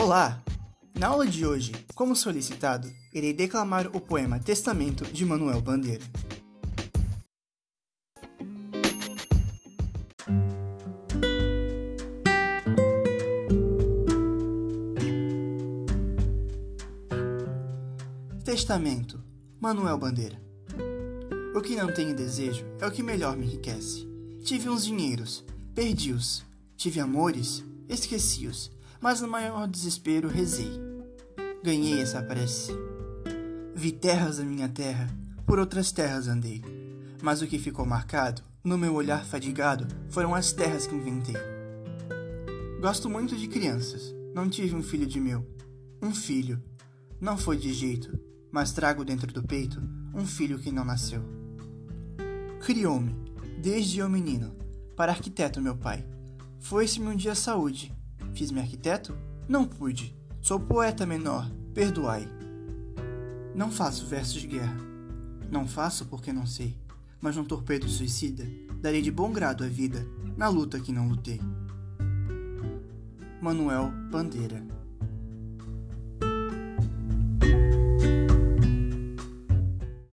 Olá! Na aula de hoje, como solicitado, irei declamar o poema Testamento de Manuel Bandeira. Testamento, Manuel Bandeira. O que não tenho desejo é o que melhor me enriquece. Tive uns dinheiros, perdi-os. Tive amores, esqueci-os mas no maior desespero rezei. Ganhei essa prece. Vi terras da minha terra, por outras terras andei, mas o que ficou marcado, no meu olhar fadigado, foram as terras que inventei. Gosto muito de crianças, não tive um filho de meu. Um filho. Não foi de jeito, mas trago dentro do peito um filho que não nasceu. Criou-me, desde eu menino, para arquiteto meu pai. Foi-se-me um dia saúde, Fiz-me arquiteto? Não pude. Sou poeta menor, perdoai. Não faço versos de guerra. Não faço porque não sei. Mas num torpedo suicida, darei de bom grado a vida na luta que não lutei. Manuel Bandeira